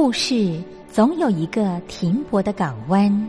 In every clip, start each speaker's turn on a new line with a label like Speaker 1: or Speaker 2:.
Speaker 1: 故事总有一个停泊的港湾。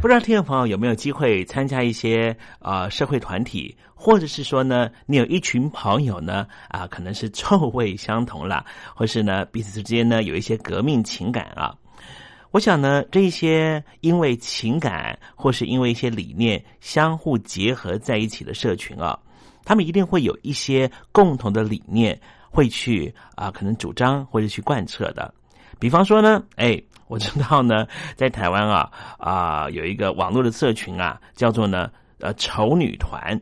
Speaker 2: 不知道听众朋友有没有机会参加一些呃社会团体，或者是说呢，你有一群朋友呢啊，可能是臭味相同啦，或是呢彼此之间呢有一些革命情感啊。我想呢，这一些因为情感或是因为一些理念相互结合在一起的社群啊，他们一定会有一些共同的理念，会去啊可能主张或者去贯彻的。比方说呢，哎，我知道呢，在台湾啊啊有一个网络的社群啊，叫做呢呃丑女团。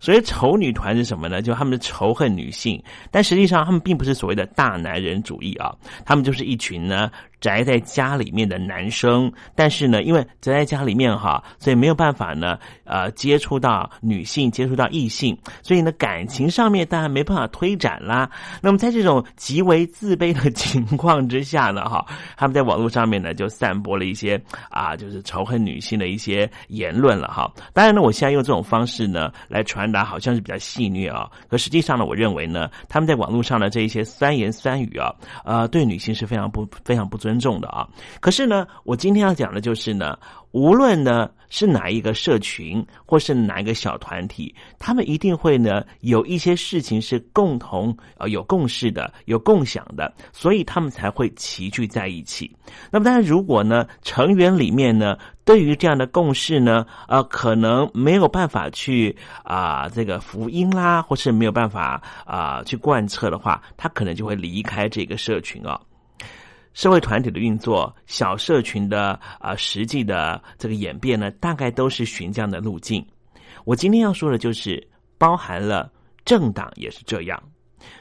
Speaker 2: 所以丑女团是什么呢？就他们仇恨女性，但实际上他们并不是所谓的大男人主义啊，他们就是一群呢。宅在家里面的男生，但是呢，因为宅在家里面哈，所以没有办法呢，呃，接触到女性，接触到异性，所以呢，感情上面当然没办法推展啦。那么在这种极为自卑的情况之下呢，哈，他们在网络上面呢，就散播了一些啊，就是仇恨女性的一些言论了哈。当然呢，我现在用这种方式呢来传那，好像是比较戏虐啊，可实际上呢，我认为呢，他们在网络上的这一些三言三语啊，呃，对女性是非常不非常不。尊重的啊，可是呢，我今天要讲的就是呢，无论呢是哪一个社群，或是哪一个小团体，他们一定会呢有一些事情是共同呃有共识的、有共享的，所以他们才会齐聚在一起。那么，当然，如果呢成员里面呢对于这样的共识呢，呃，可能没有办法去啊这个福音啦，或是没有办法啊去贯彻的话，他可能就会离开这个社群啊。社会团体的运作，小社群的啊实际的这个演变呢，大概都是循这样的路径。我今天要说的就是包含了政党也是这样，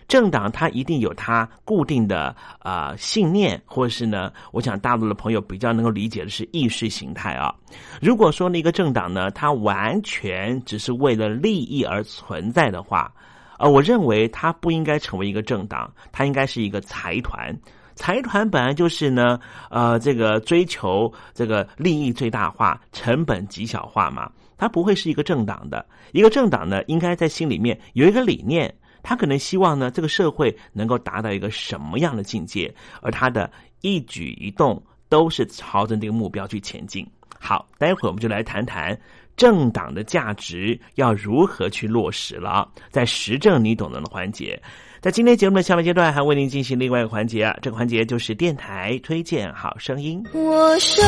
Speaker 2: 政党它一定有它固定的啊信念，或是呢，我想大陆的朋友比较能够理解的是意识形态啊。如果说那个政党呢，它完全只是为了利益而存在的话，呃，我认为它不应该成为一个政党，它应该是一个财团。财团本来就是呢，呃，这个追求这个利益最大化、成本极小化嘛，它不会是一个政党的。一个政党呢，应该在心里面有一个理念，他可能希望呢，这个社会能够达到一个什么样的境界，而他的一举一动都是朝着这个目标去前进。好，待会儿我们就来谈谈政党的价值要如何去落实了，在实证你懂得的环节。在今天节目的下半阶段，还为您进行另外一个环节啊，这个环节就是电台推荐好声音。
Speaker 3: 我睡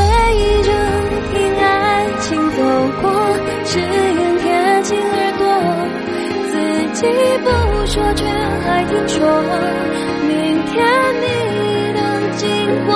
Speaker 3: 着听爱情走过，只愿贴近耳朵，自己不说却还听说，明天你能经过，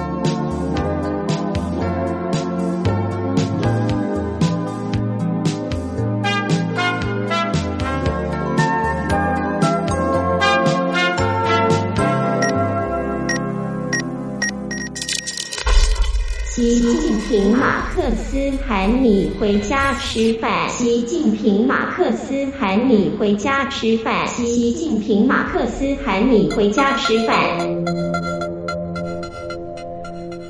Speaker 4: 习近平马克思喊你回家吃饭。习近平马克思喊你回家吃饭。习近平马克思喊你回家吃饭。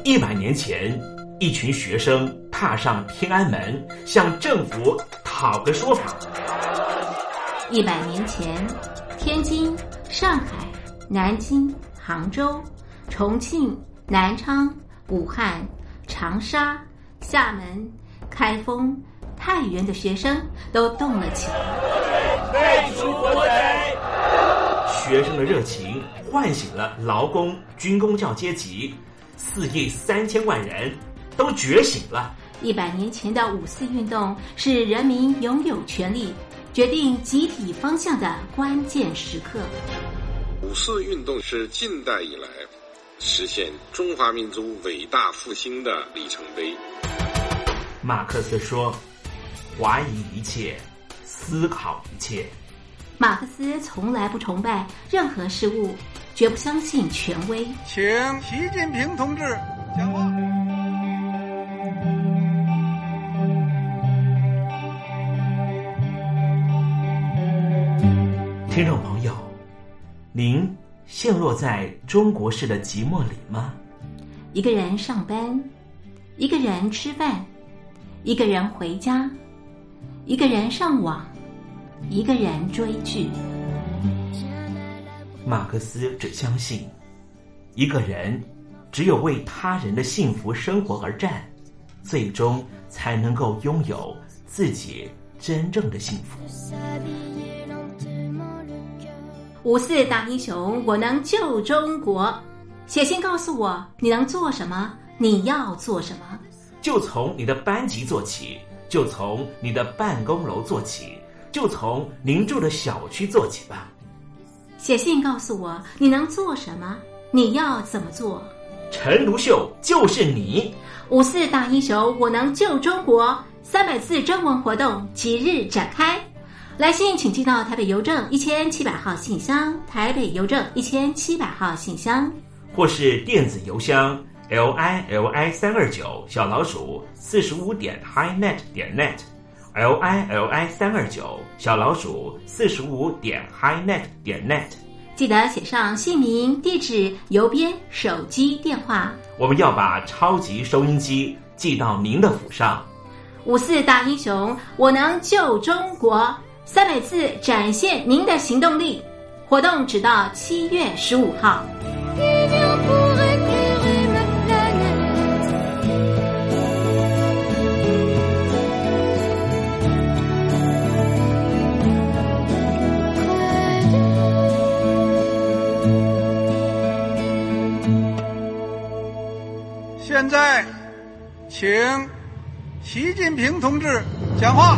Speaker 2: 一百年前，一群学生踏上天安门，向政府讨个说法。
Speaker 5: 一百年前，天津、上海、南京、杭州、重庆。南昌、武汉、长沙、厦门、开封、太原的学生都动了起来。
Speaker 6: 废除国贼！
Speaker 2: 学生的热情唤醒了劳工、军工教阶级，四亿三千万人都觉醒了。
Speaker 5: 一百年前的五四运动是人民拥有权利、决定集体方向的关键时刻。
Speaker 7: 五四运动是近代以来实现中华民族伟大复兴的里程碑。
Speaker 2: 马克思说：“怀疑一切，思考一切。”
Speaker 5: 马克思从来不崇拜任何事物，绝不相信权威。
Speaker 8: 请习近平同志讲话。
Speaker 2: 听众朋友，您陷落在中国式的寂寞里吗？
Speaker 5: 一个人上班，一个人吃饭，一个人回家，一个人上网，一个人追剧。
Speaker 2: 马克思只相信，一个人只有为他人的幸福生活而战，最终才能够拥有自己真正的幸福。
Speaker 5: 五四大英雄，我能救中国。写信告诉我，你能做什么？你要做什么？
Speaker 2: 就从你的班级做起，就从你的办公楼做起，就从您住的小区做起吧。
Speaker 5: 写信告诉我，你能做什么？你要怎么做？
Speaker 2: 陈独秀就是你。
Speaker 5: 五四大英雄，我能救中国。三百字征文活动即日展开。来信请寄到台北邮政一千七百号信箱，台北邮政一千七百号信箱，
Speaker 2: 或是电子邮箱 l i l i 三二九小老鼠四十五点 highnet 点 net，l i l i 三二九小老鼠四十五点 highnet 点 net。
Speaker 5: 记得写上姓名、地址、邮编、手机电话。
Speaker 2: 我们要把超级收音机寄到您的府上。
Speaker 5: 五四大英雄，我能救中国。三百次展现您的行动力，活动直到七月十五号。
Speaker 8: 现在，请习近平同志讲话。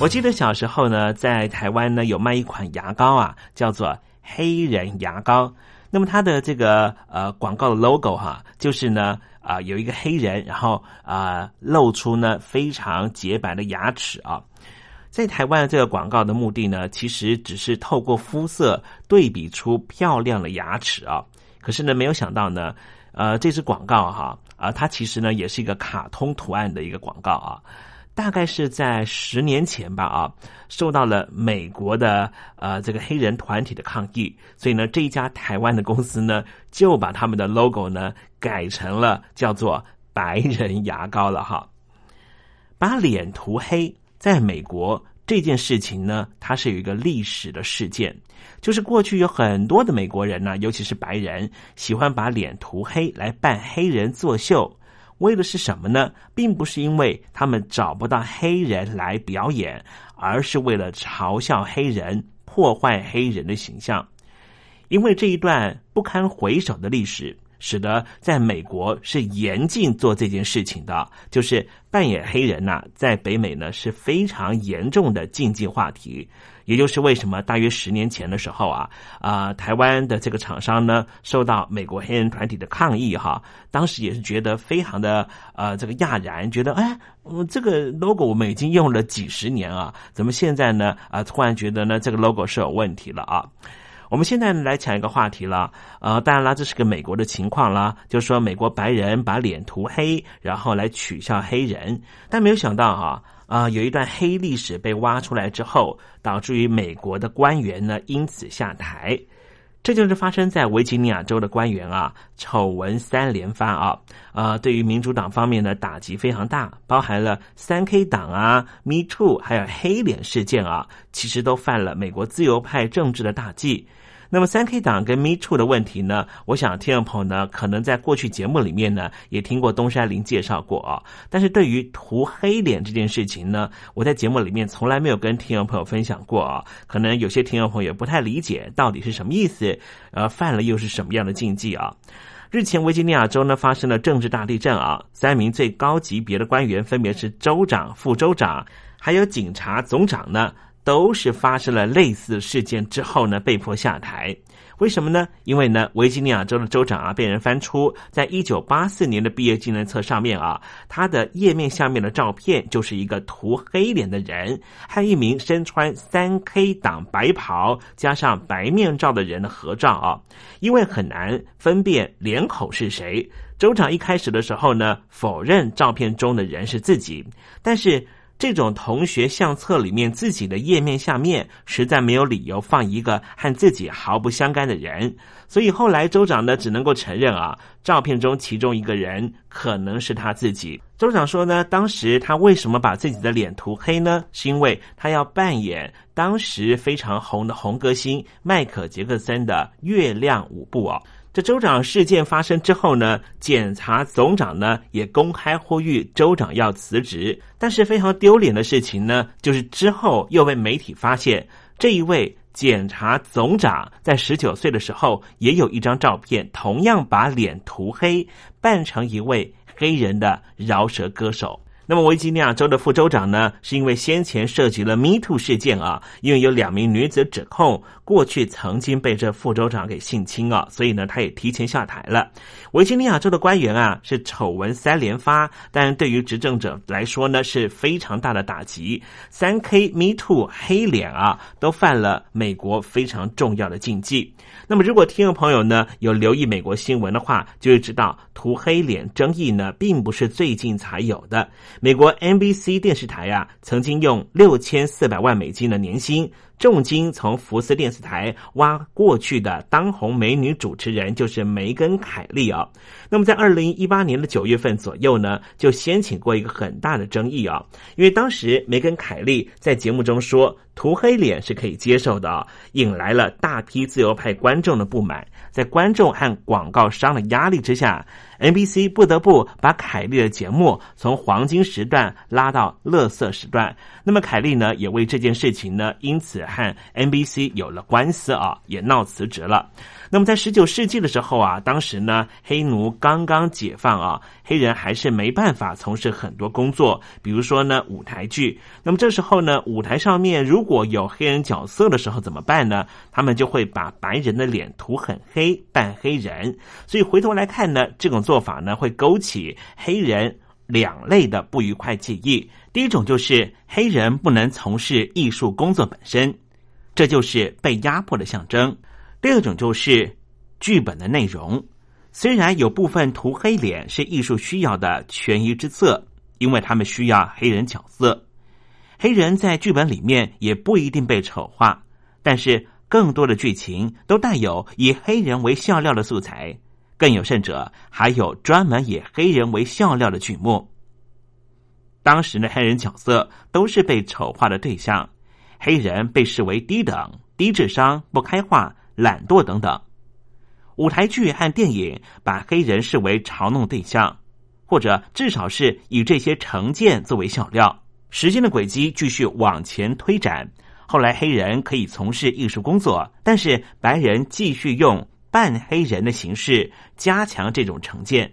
Speaker 2: 我记得小时候呢，在台湾呢有卖一款牙膏啊，叫做黑人牙膏。那么它的这个呃广告的 logo 哈，就是呢啊有一个黑人，然后啊露出呢非常洁白的牙齿啊。在台湾这个广告的目的呢，其实只是透过肤色对比出漂亮的牙齿啊。可是呢，没有想到呢，呃，这支广告哈啊，它其实呢也是一个卡通图案的一个广告啊。大概是在十年前吧，啊，受到了美国的呃这个黑人团体的抗议，所以呢，这一家台湾的公司呢，就把他们的 logo 呢改成了叫做白人牙膏了哈。把脸涂黑，在美国这件事情呢，它是有一个历史的事件，就是过去有很多的美国人呢，尤其是白人，喜欢把脸涂黑来扮黑人作秀。为的是什么呢？并不是因为他们找不到黑人来表演，而是为了嘲笑黑人、破坏黑人的形象。因为这一段不堪回首的历史。使得在美国是严禁做这件事情的，就是扮演黑人呐，在北美呢是非常严重的禁忌话题。也就是为什么大约十年前的时候啊，啊，台湾的这个厂商呢受到美国黑人团体的抗议哈，当时也是觉得非常的呃这个讶然，觉得哎，这个 logo 我们已经用了几十年啊，怎么现在呢啊突然觉得呢这个 logo 是有问题了啊？我们现在来讲一个话题了，呃，当然啦，这是个美国的情况啦，就是说美国白人把脸涂黑，然后来取笑黑人，但没有想到哈，啊，有一段黑历史被挖出来之后，导致于美国的官员呢因此下台。这就是发生在维吉尼亚州的官员啊，丑闻三连发啊，啊，对于民主党方面的打击非常大，包含了三 K 党啊、Me Too，还有黑脸事件啊，其实都犯了美国自由派政治的大忌。那么三 K 党跟 Me Too 的问题呢？我想听众朋友呢，可能在过去节目里面呢，也听过东山林介绍过啊。但是对于涂黑脸这件事情呢，我在节目里面从来没有跟听众朋友分享过啊。可能有些听众朋友也不太理解到底是什么意思，呃，犯了又是什么样的禁忌啊？日前维吉尼亚州呢发生了政治大地震啊，三名最高级别的官员分别是州长、副州长，还有警察总长呢。都是发生了类似事件之后呢，被迫下台。为什么呢？因为呢，维吉尼亚州的州长啊，被人翻出，在一九八四年的毕业纪念册上面啊，他的页面下面的照片就是一个涂黑脸的人和一名身穿三 K 党白袍加上白面罩的人的合照啊。因为很难分辨脸口是谁，州长一开始的时候呢，否认照片中的人是自己，但是。这种同学相册里面自己的页面下面，实在没有理由放一个和自己毫不相干的人，所以后来州长呢只能够承认啊，照片中其中一个人可能是他自己。州长说呢，当时他为什么把自己的脸涂黑呢？是因为他要扮演当时非常红的红歌星迈克杰克森的月亮舞步啊。这州长事件发生之后呢，检察总长呢也公开呼吁州长要辞职。但是非常丢脸的事情呢，就是之后又被媒体发现，这一位检察总长在十九岁的时候也有一张照片，同样把脸涂黑，扮成一位黑人的饶舌歌手。那么维吉尼亚州的副州长呢，是因为先前涉及了 Me Too 事件啊，因为有两名女子指控过去曾经被这副州长给性侵啊，所以呢，他也提前下台了。维吉尼亚州的官员啊，是丑闻三连发，但对于执政者来说呢，是非常大的打击。三 K Me Too 黑脸啊，都犯了美国非常重要的禁忌。那么，如果听众朋友呢有留意美国新闻的话，就会知道涂黑脸争议呢，并不是最近才有的。美国 NBC 电视台啊，曾经用六千四百万美金的年薪。重金从福斯电视台挖过去的当红美女主持人就是梅根凯利啊。那么在二零一八年的九月份左右呢，就掀起过一个很大的争议啊。因为当时梅根凯利在节目中说涂黑脸是可以接受的，引来了大批自由派观众的不满。在观众和广告商的压力之下，NBC 不得不把凯利的节目从黄金时段拉到乐色时段。那么凯利呢，也为这件事情呢，因此和 NBC 有了官司啊，也闹辞职了。那么在十九世纪的时候啊，当时呢黑奴刚刚解放啊，黑人还是没办法从事很多工作，比如说呢舞台剧。那么这时候呢，舞台上面如果有黑人角色的时候怎么办呢？他们就会把白人的脸涂很黑，扮黑人。所以回头来看呢，这种做法呢会勾起黑人两类的不愉快记忆。第一种就是黑人不能从事艺术工作本身，这就是被压迫的象征。第二种就是剧本的内容，虽然有部分涂黑脸是艺术需要的权宜之策，因为他们需要黑人角色，黑人在剧本里面也不一定被丑化，但是更多的剧情都带有以黑人为笑料的素材，更有甚者还有专门以黑人为笑料的剧目。当时的黑人角色都是被丑化的对象，黑人被视为低等、低智商、不开化。懒惰等等，舞台剧和电影把黑人视为嘲弄对象，或者至少是以这些成见作为笑料。时间的轨迹继续往前推展，后来黑人可以从事艺术工作，但是白人继续用扮黑人的形式加强这种成见。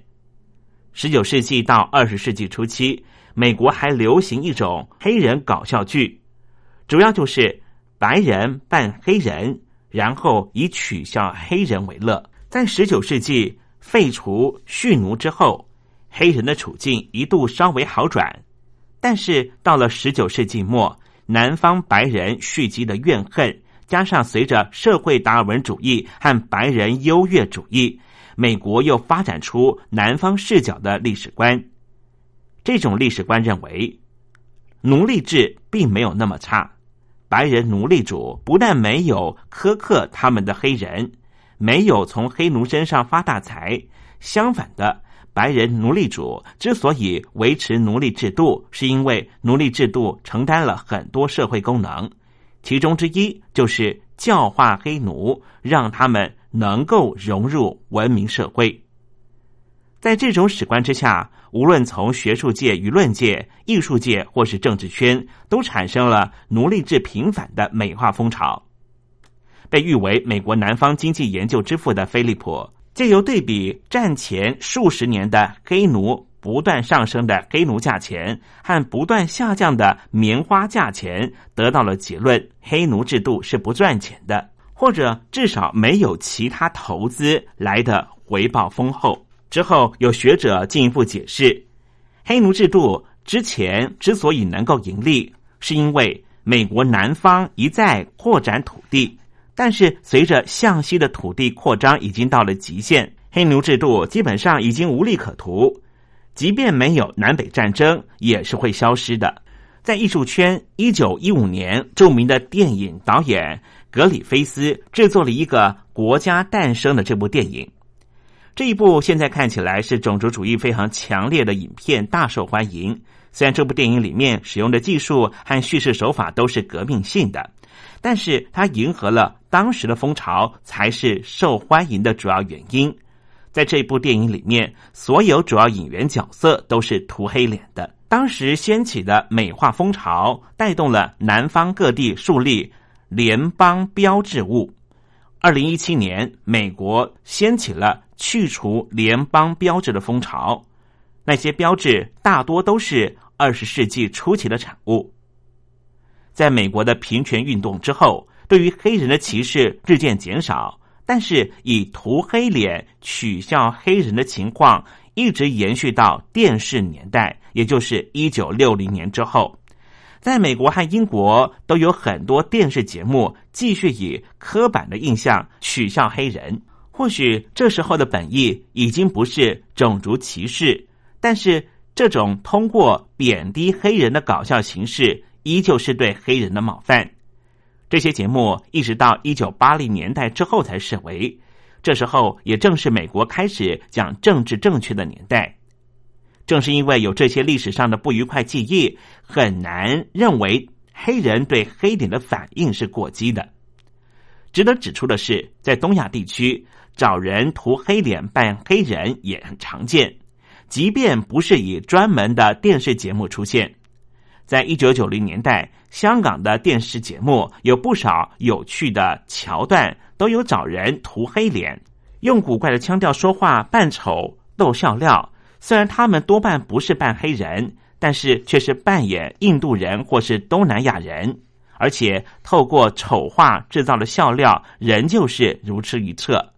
Speaker 2: 十九世纪到二十世纪初期，美国还流行一种黑人搞笑剧，主要就是白人扮黑人。然后以取笑黑人为乐。在十九世纪废除蓄奴之后，黑人的处境一度稍微好转。但是到了十九世纪末，南方白人蓄积的怨恨，加上随着社会达尔文主义和白人优越主义，美国又发展出南方视角的历史观。这种历史观认为，奴隶制并没有那么差。白人奴隶主不但没有苛刻他们的黑人，没有从黑奴身上发大财，相反的，白人奴隶主之所以维持奴隶制度，是因为奴隶制度承担了很多社会功能，其中之一就是教化黑奴，让他们能够融入文明社会。在这种史观之下。无论从学术界、舆论界、艺术界，或是政治圈，都产生了奴隶制平反的美化风潮。被誉为美国南方经济研究之父的菲利普，借由对比战前数十年的黑奴不断上升的黑奴价钱和不断下降的棉花价钱，得到了结论：黑奴制度是不赚钱的，或者至少没有其他投资来的回报丰厚。之后，有学者进一步解释，黑奴制度之前之所以能够盈利，是因为美国南方一再扩展土地，但是随着向西的土地扩张已经到了极限，黑奴制度基本上已经无利可图，即便没有南北战争，也是会消失的。在艺术圈，一九一五年，著名的电影导演格里菲斯制作了一个《国家诞生》的这部电影。这一部现在看起来是种族主义非常强烈的影片，大受欢迎。虽然这部电影里面使用的技术和叙事手法都是革命性的，但是它迎合了当时的风潮，才是受欢迎的主要原因。在这部电影里面，所有主要演员角色都是涂黑脸的。当时掀起的美化风潮，带动了南方各地树立联邦标志物。二零一七年，美国掀起了。去除联邦标志的风潮，那些标志大多都是二十世纪初期的产物。在美国的平权运动之后，对于黑人的歧视日渐减少，但是以涂黑脸取笑黑人的情况一直延续到电视年代，也就是一九六零年之后。在美国和英国都有很多电视节目继续以刻板的印象取笑黑人。或许这时候的本意已经不是种族歧视，但是这种通过贬低黑人的搞笑形式，依旧是对黑人的冒犯。这些节目一直到一九八零年代之后才视为，这时候也正是美国开始讲政治正确的年代。正是因为有这些历史上的不愉快记忆，很难认为黑人对黑点的反应是过激的。值得指出的是，在东亚地区。找人涂黑脸扮黑人也很常见，即便不是以专门的电视节目出现，在一九九零年代，香港的电视节目有不少有趣的桥段，都有找人涂黑脸，用古怪的腔调说话，扮丑逗笑料。虽然他们多半不是扮黑人，但是却是扮演印度人或是东南亚人，而且透过丑化制造的笑料，仍旧是如出一辙。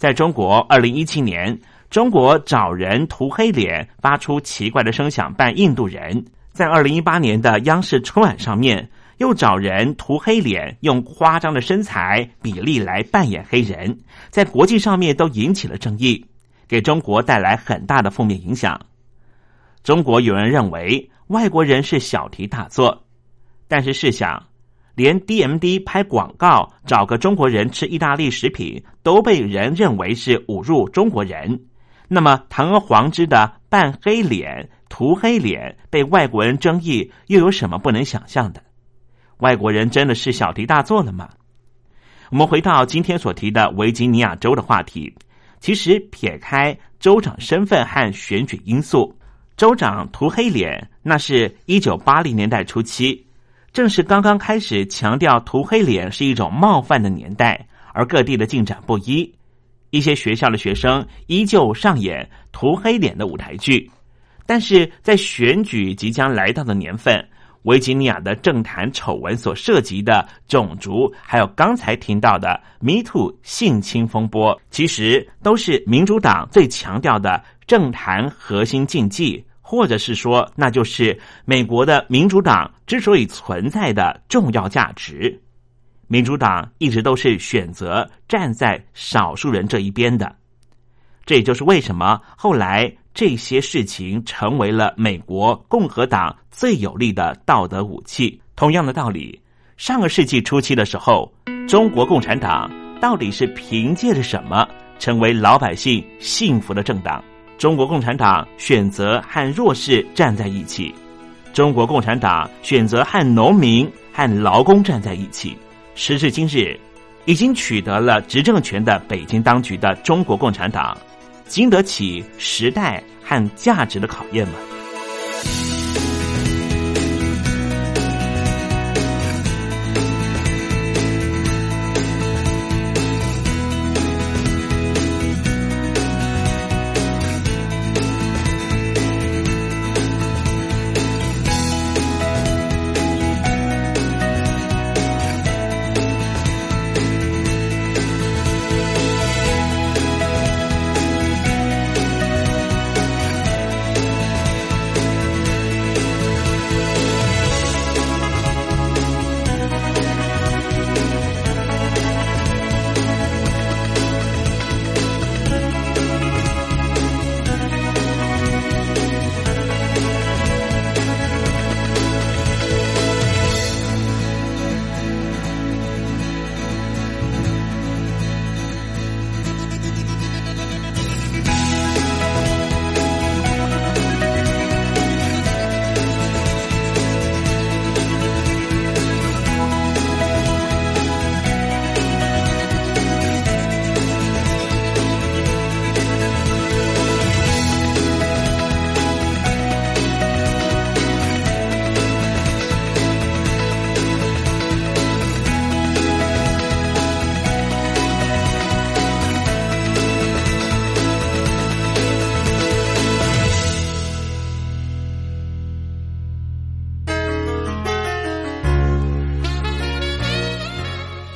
Speaker 2: 在中国，二零一七年，中国找人涂黑脸，发出奇怪的声响扮印度人；在二零一八年的央视春晚上面，又找人涂黑脸，用夸张的身材比例来扮演黑人，在国际上面都引起了争议。给中国带来很大的负面影响。中国有人认为外国人是小题大做，但是试想，连 DMD 拍广告找个中国人吃意大利食品都被人认为是侮辱中国人，那么堂而皇之的扮黑脸、涂黑脸被外国人争议，又有什么不能想象的？外国人真的是小题大做了吗？我们回到今天所提的维吉尼亚州的话题。其实撇开州长身份和选举因素，州长涂黑脸，那是一九八零年代初期，正是刚刚开始强调涂黑脸是一种冒犯的年代，而各地的进展不一，一些学校的学生依旧上演涂黑脸的舞台剧，但是在选举即将来到的年份。维吉尼亚的政坛丑闻所涉及的种族，还有刚才听到的 “Me Too” 性侵风波，其实都是民主党最强调的政坛核心禁忌，或者是说，那就是美国的民主党之所以存在的重要价值。民主党一直都是选择站在少数人这一边的，这也就是为什么后来。这些事情成为了美国共和党最有力的道德武器。同样的道理，上个世纪初期的时候，中国共产党到底是凭借着什么成为老百姓幸福的政党？中国共产党选择和弱势站在一起，中国共产党选择和农民和劳工站在一起。时至今日，已经取得了执政权的北京当局的中国共产党。经得起时代和价值的考验吗？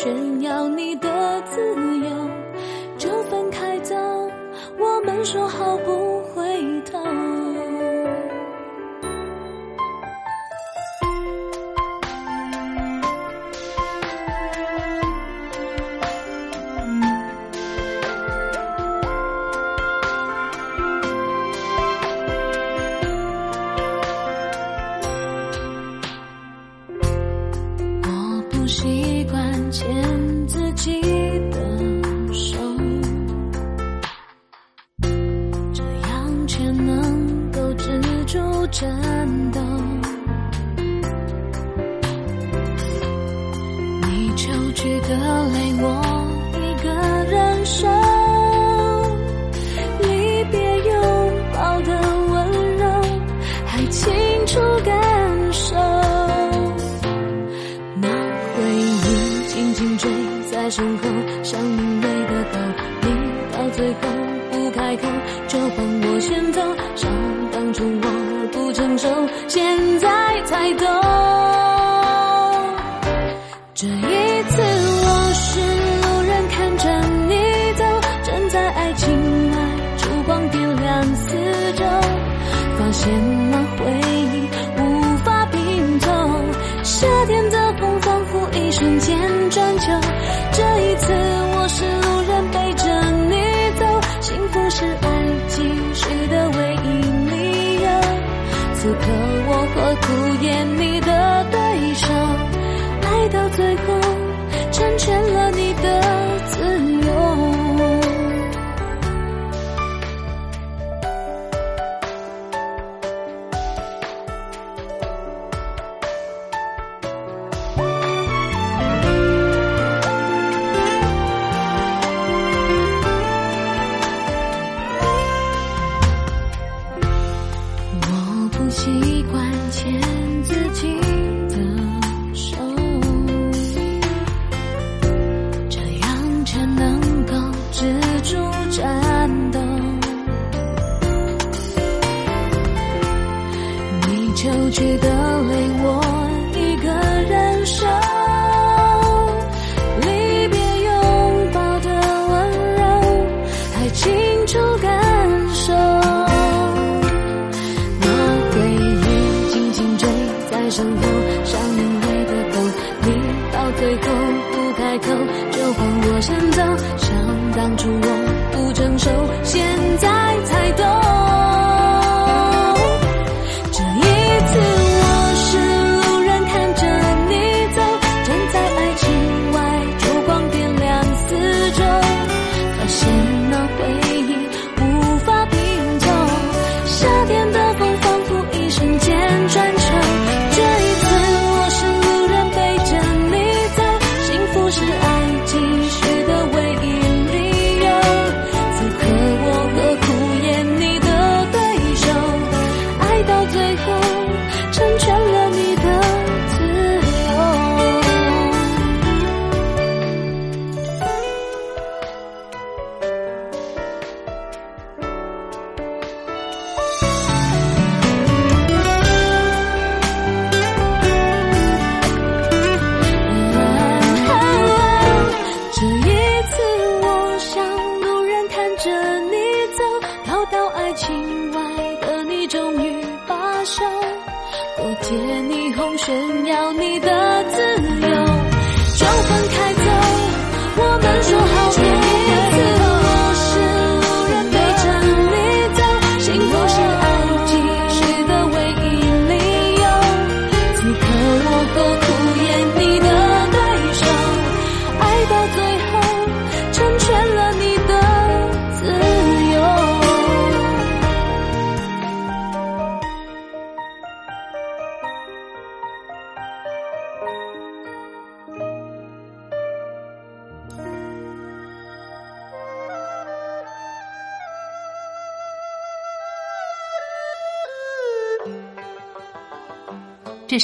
Speaker 3: 炫耀你的自由，就分开走。我们说好不回头。手离别拥抱的温柔还清楚感受那回忆紧紧追在身后像明媚的风你到最后不开口就帮我先走想当初我不成熟现在才懂。这样敷衍你的对手爱到最后成全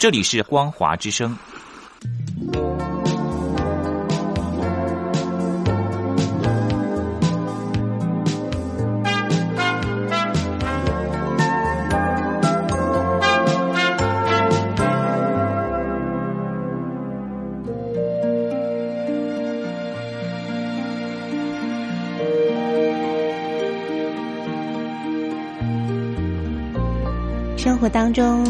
Speaker 9: 这里是光华之声。
Speaker 10: 生活当中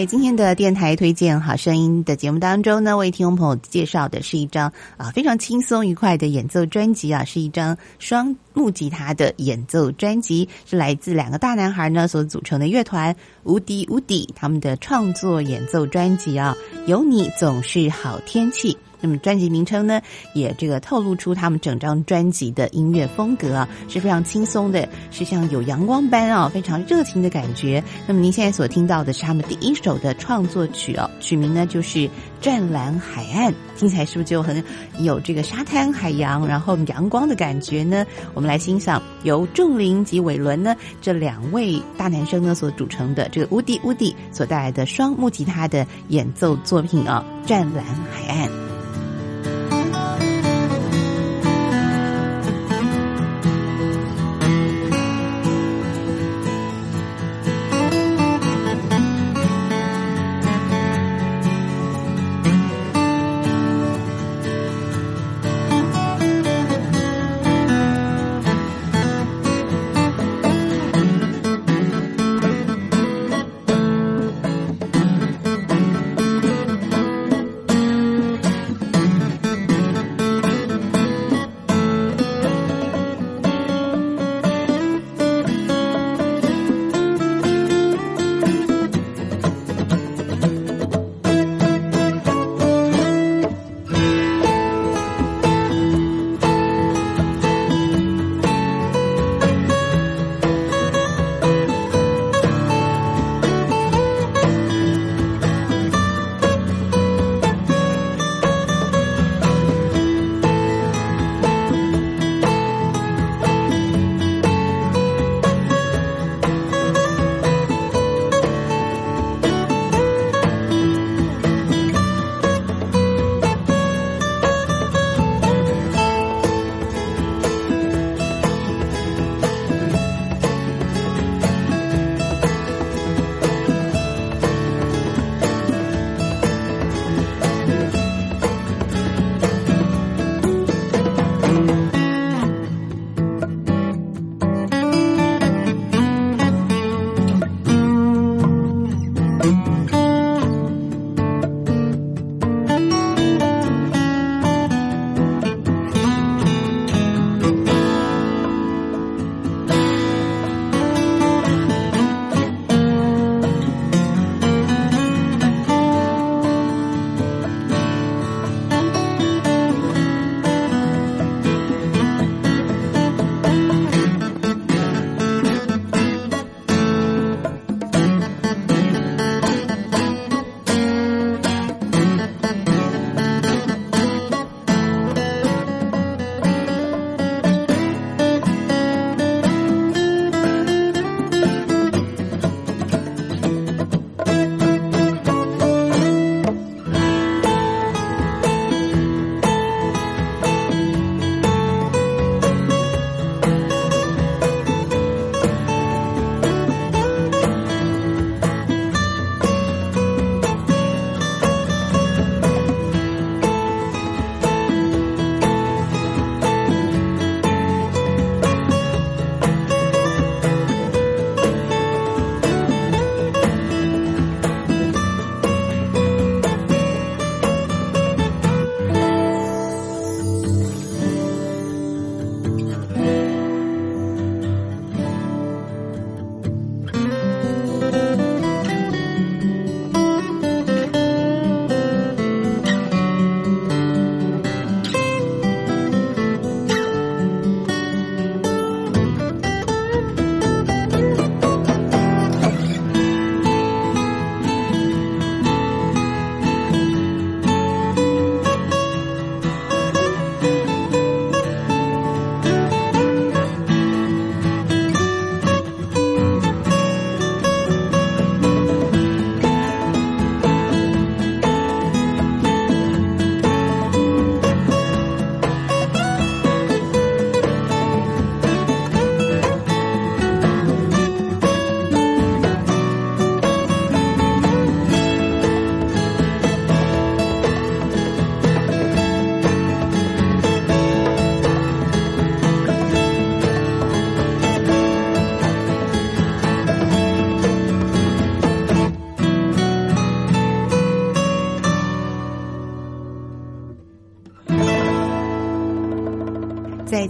Speaker 10: 在今天的电台推荐好声音的节目当中呢，为听众朋友介绍的是一张啊非常轻松愉快的演奏专辑啊，是一张双木吉他的演奏专辑，是来自两个大男孩呢所组成的乐团无敌无敌他们的创作演奏专辑啊，有你总是好天气。那么专辑名称呢，也这个透露出他们整张专辑的音乐风格啊，是非常轻松的，是像有阳光般啊，非常热情的感觉。那么您现在所听到的是他们第一首的创作曲哦，曲名呢就是《湛蓝海岸》，听起来是不是就很有这个沙滩、海洋，然后阳光的感觉呢？我们来欣赏由仲林及伟伦呢这两位大男生呢所组成的这个乌迪乌迪所带来的双木吉他的演奏作品啊，《湛蓝海岸》。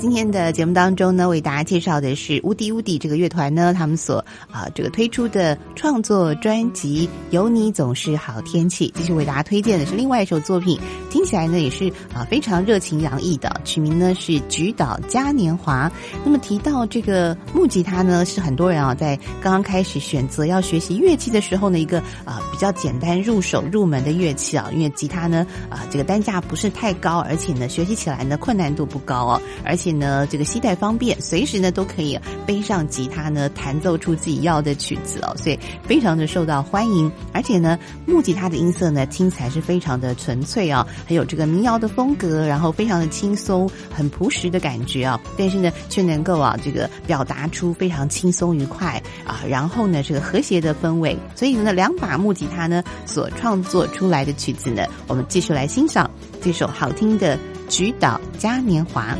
Speaker 10: 今天的节目当中呢，为大家介绍的是乌迪乌迪这个乐团呢，他们所啊这个推出的创作专辑《有你总是好天气》。继续为大家推荐的是另外一首作品，听起来呢也是啊非常热情洋溢的，取名呢是《菊岛嘉年华》。那么提到这个木吉他呢，是很多人啊在刚刚开始选择要学习乐器的时候呢，一个啊比较简单入手入门的乐器啊，因为吉他呢啊这个单价不是太高，而且呢学习起来呢困难度不高哦。而且呢，这个携带方便，随时呢都可以背上吉他呢，弹奏出自己要的曲子哦，所以非常的受到欢迎。而且呢，木吉他的音色呢，听起来是非常的纯粹啊，很有这个民谣的风格，然后非常的轻松，很朴实的感觉啊。但是呢，却能够啊，这个表达出非常轻松愉快啊，然后呢，这个和谐的氛围。所以呢，两把木吉他呢所创作出来的曲子呢，我们继续来欣赏这首好听的《菊岛嘉年华》。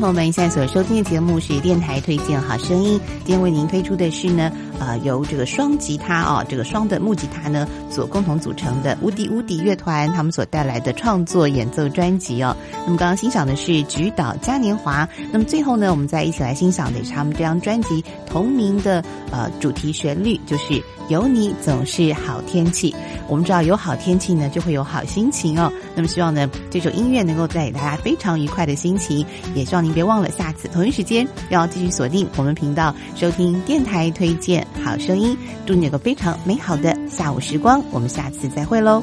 Speaker 10: 朋友们，现在所收听的节目是电台推荐好声音。今天为您推出的是呢，呃，由这个双吉他啊，这个双的木吉他呢所共同组成的无敌无敌乐团，他们所带来的创作演奏专辑哦。那么刚刚欣赏的是《菊岛嘉年华》，那么最后呢，我们再一起来欣赏的是他们这张专辑同名的呃主题旋律，就是有你总是好天气。我们知道有好天气呢，就会有好心情哦。那么希望呢，这首音乐能够带给大家非常愉快的心情。也希望您别忘了下次同一时间要继续锁定我们频道，收听电台推荐好声音。祝你有个非常美好的下午时光。我们下次再会喽。